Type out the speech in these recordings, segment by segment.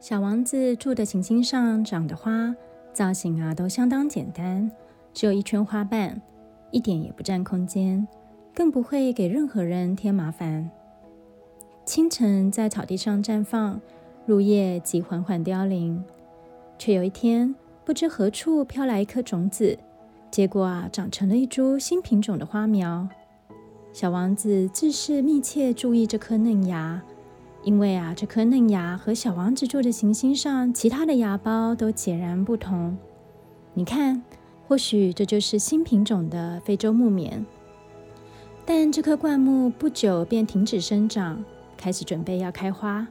小王子住的行星上长的花造型啊，都相当简单，只有一圈花瓣，一点也不占空间，更不会给任何人添麻烦。清晨在草地上绽放，入夜即缓缓凋零。却有一天，不知何处飘来一颗种子，结果啊，长成了一株新品种的花苗。小王子自是密切注意这颗嫩芽。因为啊，这颗嫩芽和小王子住的行星上其他的芽苞都截然不同。你看，或许这就是新品种的非洲木棉。但这棵灌木不久便停止生长，开始准备要开花。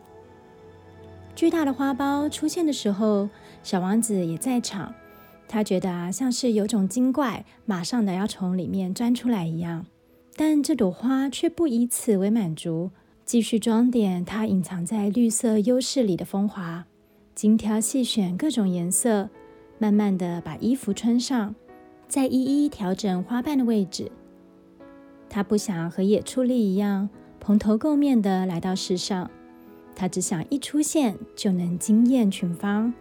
巨大的花苞出现的时候，小王子也在场。他觉得啊，像是有种精怪马上的要从里面钻出来一样。但这朵花却不以此为满足。继续装点它隐藏在绿色优势里的风华，精挑细选各种颜色，慢慢的把衣服穿上，再一一调整花瓣的位置。他不想和野兔丽一样蓬头垢面的来到世上，他只想一出现就能惊艳群芳。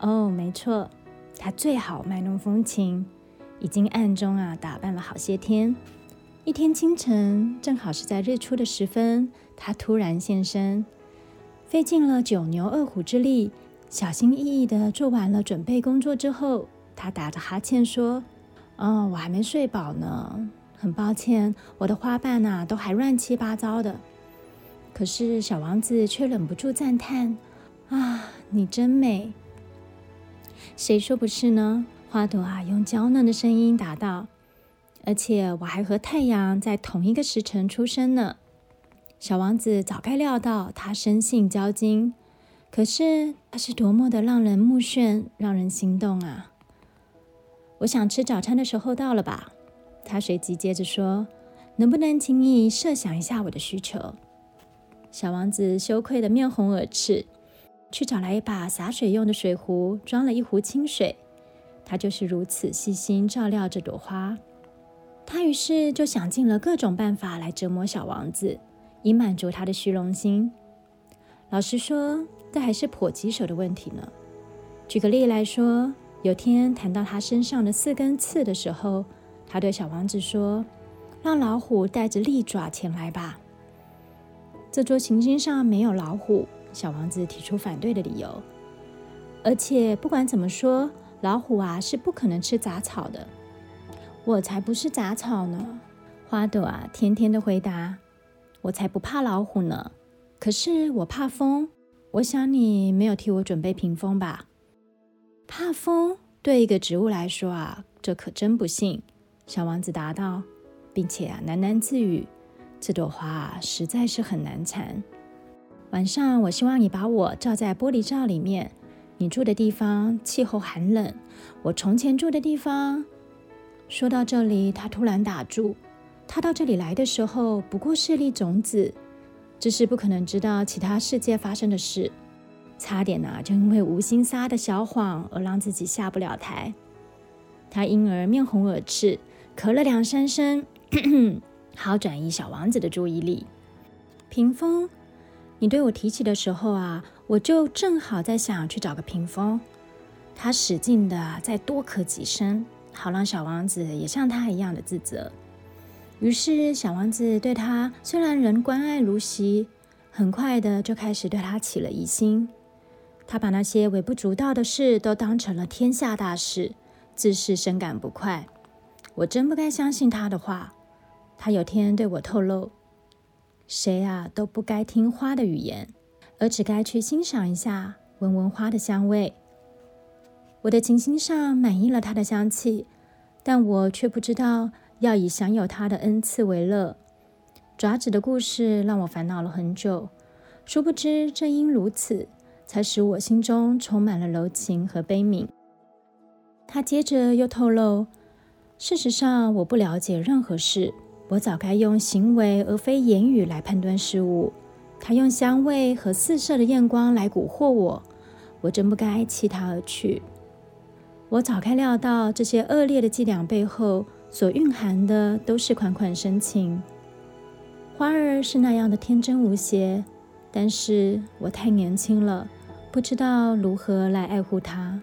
哦，没错，他最好卖弄风情，已经暗中啊打扮了好些天。一天清晨，正好是在日出的时分，他突然现身，费尽了九牛二虎之力，小心翼翼地做完了准备工作之后，他打着哈欠说：“哦，我还没睡饱呢，很抱歉，我的花瓣呐都还乱七八糟的。”可是小王子却忍不住赞叹：“啊，你真美！”谁说不是呢？花朵啊，用娇嫩的声音答道。而且我还和太阳在同一个时辰出生呢。小王子早该料到他生性骄矜，可是他是多么的让人目眩，让人心动啊！我想吃早餐的时候到了吧？他随即接着说：“能不能请你设想一下我的需求？”小王子羞愧的面红耳赤，去找来一把洒水用的水壶，装了一壶清水。他就是如此细心照料这朵花。他于是就想尽了各种办法来折磨小王子，以满足他的虚荣心。老实说，这还是颇棘手的问题呢。举个例来说，有天谈到他身上的四根刺的时候，他对小王子说：“让老虎带着利爪前来吧。”这座行星上没有老虎，小王子提出反对的理由。而且不管怎么说，老虎啊是不可能吃杂草的。我才不是杂草呢，花朵啊，甜甜的回答：“我才不怕老虎呢，可是我怕风。我想你没有替我准备屏风吧？怕风对一个植物来说啊，这可真不幸。”小王子答道，并且啊喃喃自语：“这朵花啊，实在是很难缠。晚上，我希望你把我罩在玻璃罩里面。你住的地方气候寒冷，我从前住的地方……”说到这里，他突然打住。他到这里来的时候不过是粒种子，只是不可能知道其他世界发生的事。差点呢，就因为无心撒的小谎而让自己下不了台。他因而面红耳赤，咳了两三声，好转移小王子的注意力。屏风，你对我提起的时候啊，我就正好在想去找个屏风。他使劲的再多咳几声。好让小王子也像他一样的自责。于是，小王子对他虽然仍关爱如昔，很快的就开始对他起了疑心。他把那些微不足道的事都当成了天下大事，自是深感不快。我真不该相信他的话。他有天对我透露：“谁啊都不该听花的语言，而只该去欣赏一下，闻闻花的香味。”我的琴心上满意了它的香气，但我却不知道要以享有它的恩赐为乐。爪子的故事让我烦恼了很久，殊不知正因如此，才使我心中充满了柔情和悲悯。他接着又透露，事实上我不了解任何事，我早该用行为而非言语来判断事物。他用香味和四射的艳光来蛊惑我，我真不该弃他而去。我早该料到，这些恶劣的伎俩背后所蕴含的都是款款深情。花儿是那样的天真无邪，但是我太年轻了，不知道如何来爱护它。